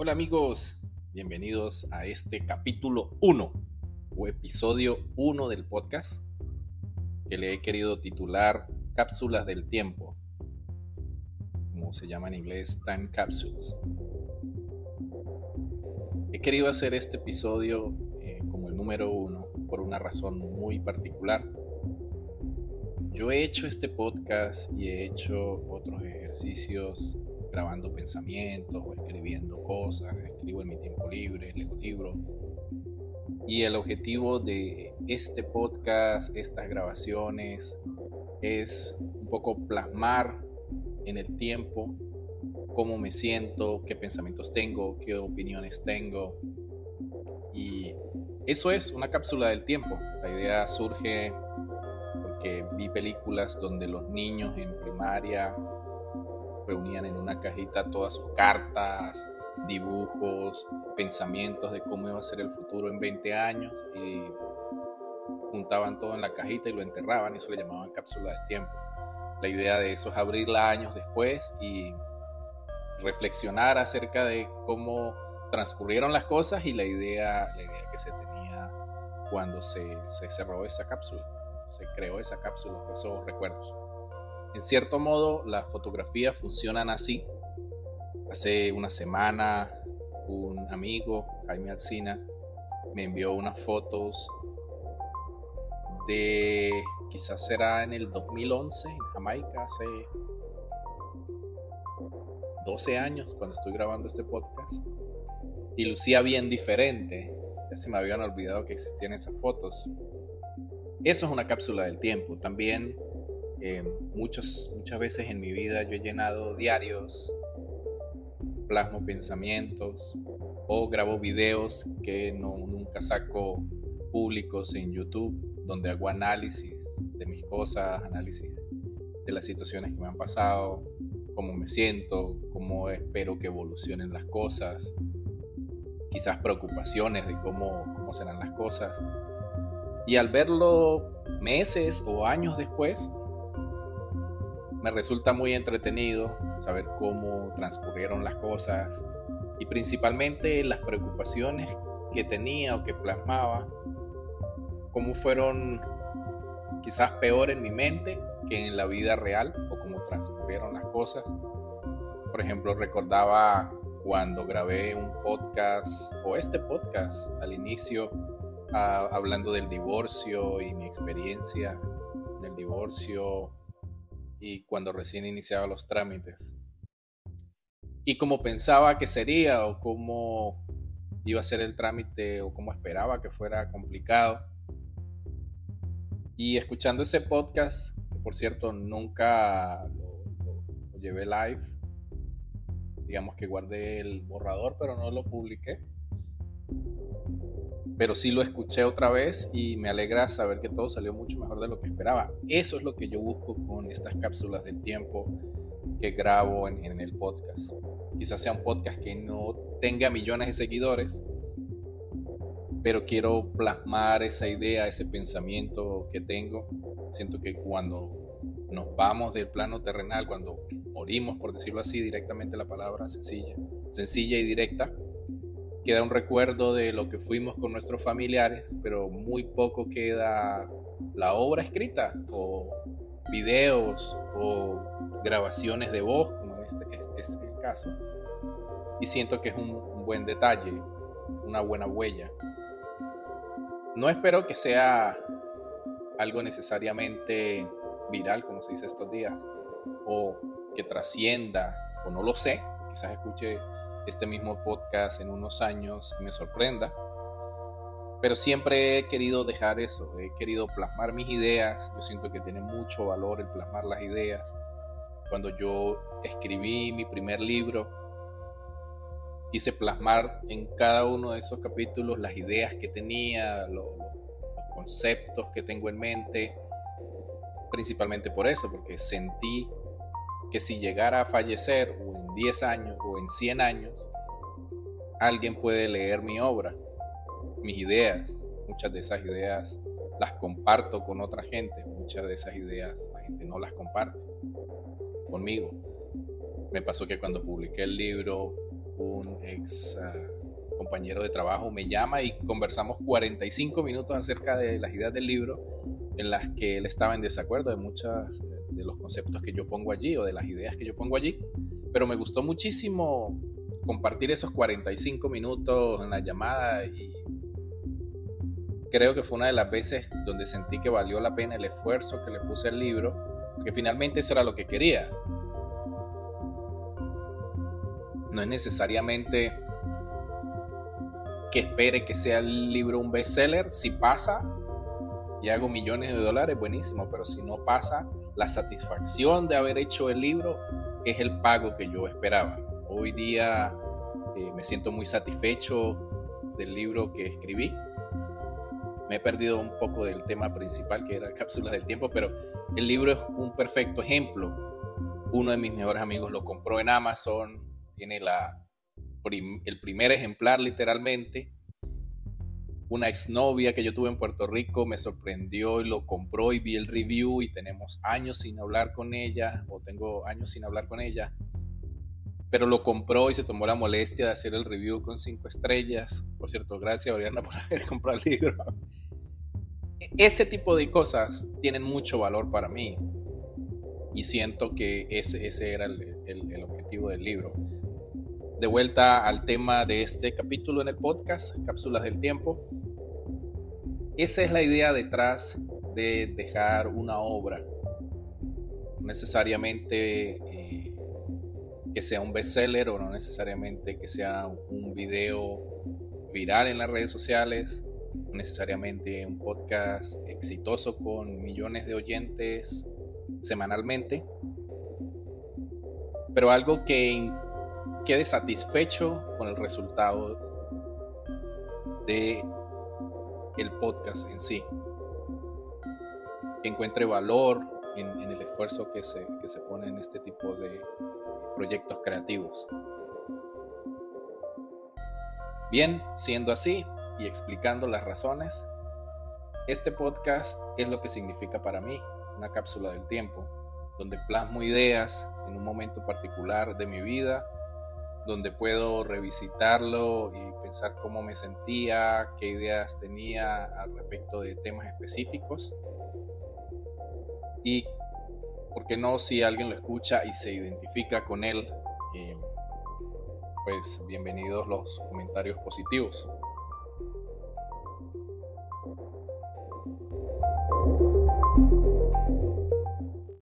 Hola amigos, bienvenidos a este capítulo 1 o episodio 1 del podcast que le he querido titular Cápsulas del Tiempo, como se llama en inglés Time Capsules. He querido hacer este episodio eh, como el número 1 por una razón muy particular. Yo he hecho este podcast y he hecho otros ejercicios grabando pensamientos o escribiendo cosas, escribo en mi tiempo libre, leo libros. Y el objetivo de este podcast, estas grabaciones, es un poco plasmar en el tiempo cómo me siento, qué pensamientos tengo, qué opiniones tengo. Y eso es una cápsula del tiempo. La idea surge porque vi películas donde los niños en primaria reunían en una cajita todas sus cartas, dibujos, pensamientos de cómo iba a ser el futuro en 20 años y juntaban todo en la cajita y lo enterraban eso le llamaban cápsula del tiempo. La idea de eso es abrirla años después y reflexionar acerca de cómo transcurrieron las cosas y la idea, la idea que se tenía cuando se, se cerró esa cápsula, se creó esa cápsula, esos recuerdos. En cierto modo, las fotografías funcionan así. Hace una semana, un amigo, Jaime Alcina, me envió unas fotos de quizás será en el 2011 en Jamaica, hace 12 años cuando estoy grabando este podcast. Y lucía bien diferente. Ya se me habían olvidado que existían esas fotos. Eso es una cápsula del tiempo. También eh, muchas veces en mi vida yo he llenado diarios, plasmo pensamientos o grabo videos que no, nunca saco públicos en YouTube, donde hago análisis de mis cosas, análisis de las situaciones que me han pasado, cómo me siento, cómo espero que evolucionen las cosas, quizás preocupaciones de cómo, cómo serán las cosas. Y al verlo meses o años después, me resulta muy entretenido saber cómo transcurrieron las cosas y principalmente las preocupaciones que tenía o que plasmaba, cómo fueron quizás peor en mi mente que en la vida real o cómo transcurrieron las cosas. Por ejemplo, recordaba cuando grabé un podcast o este podcast al inicio ah, hablando del divorcio y mi experiencia en el divorcio y cuando recién iniciaba los trámites. Y como pensaba que sería o cómo iba a ser el trámite o cómo esperaba que fuera complicado. Y escuchando ese podcast, que por cierto nunca lo, lo llevé live, digamos que guardé el borrador pero no lo publiqué pero sí lo escuché otra vez y me alegra saber que todo salió mucho mejor de lo que esperaba. Eso es lo que yo busco con estas cápsulas del tiempo que grabo en, el podcast. Quizás sea un podcast que no tenga millones de seguidores, pero quiero plasmar esa idea, ese pensamiento que tengo. Siento que cuando nos vamos del plano terrenal, cuando morimos, por decirlo así, directamente la palabra sencilla, sencilla y directa, queda un recuerdo de lo que fuimos con nuestros familiares, pero muy poco queda la obra escrita o videos o grabaciones de voz, como en este, es el caso. Y siento que es un, un buen detalle, una buena huella. No espero que sea algo necesariamente viral, como se dice estos días, o que trascienda, o no lo sé, quizás escuche este mismo podcast en unos años me sorprenda. Pero siempre he querido dejar eso, he querido plasmar mis ideas. Yo siento que tiene mucho valor el plasmar las ideas. Cuando yo escribí mi primer libro, quise plasmar en cada uno de esos capítulos las ideas que tenía, los, conceptos que tengo en mente, principalmente por eso, porque sentí que si llegara a fallecer o en 10 años o en 100 años, alguien puede leer mi obra, mis ideas. Muchas de esas ideas las comparto con otra gente, muchas de esas ideas la gente no las comparte conmigo. Me pasó que cuando publiqué el libro un ex ah, compañero de trabajo me llama y conversamos 45 minutos acerca de las ideas del libro en las que él estaba en desacuerdo de muchas de los conceptos que yo pongo allí o de las ideas que yo pongo allí, pero me gustó muchísimo compartir esos 45 minutos en la llamada y creo que fue una de las veces donde sentí que valió la pena el esfuerzo que le puse al libro, porque finalmente eso era lo que quería. No es necesariamente que espere que sea el libro un bestseller. Si pasa y hago millones de dólares, buenísimo, pero si no pasa, la satisfacción de haber hecho el libro es el pago que yo esperaba. Hoy día eh, me siento muy satisfecho del libro que escribí. Me he perdido un poco del tema principal que era Cápsulas del Tiempo, pero el libro es un perfecto ejemplo. Uno de mis mejores amigos lo compró en Amazon, tiene la, el primer ejemplar literalmente. Una exnovia que yo tuve en Puerto Rico me sorprendió y lo compró y vi el review y tenemos años sin hablar con ella, o tengo años sin hablar con ella pero lo compró y se tomó la molestia de hacer el review con cinco estrellas. Por cierto, gracias Oriana por haber comprado el libro. Ese tipo de cosas tienen mucho valor para mí y siento que ese, ese era el, el, objetivo del libro. De vuelta al tema de este capítulo en el podcast, Cápsulas del Tiempo. Esa es la idea detrás de dejar una obra. Necesariamente eh, que sea un bestseller o no necesariamente que sea un video viral en las redes sociales, necesariamente un podcast exitoso con millones de oyentes semanalmente, pero algo que quede satisfecho con el resultado de el podcast en sí, que encuentre valor en, el esfuerzo que se, que se pone en este tipo de, proyectos creativos. Bien, siendo así y explicando las razones, este podcast es lo que significa para mí una cápsula del tiempo, donde plasmo ideas en un momento particular de mi vida, donde puedo revisitarlo y pensar cómo me sentía, qué ideas tenía al respecto de temas específicos y porque no si alguien lo escucha y se identifica con él? Eh, pues bienvenidos los comentarios positivos.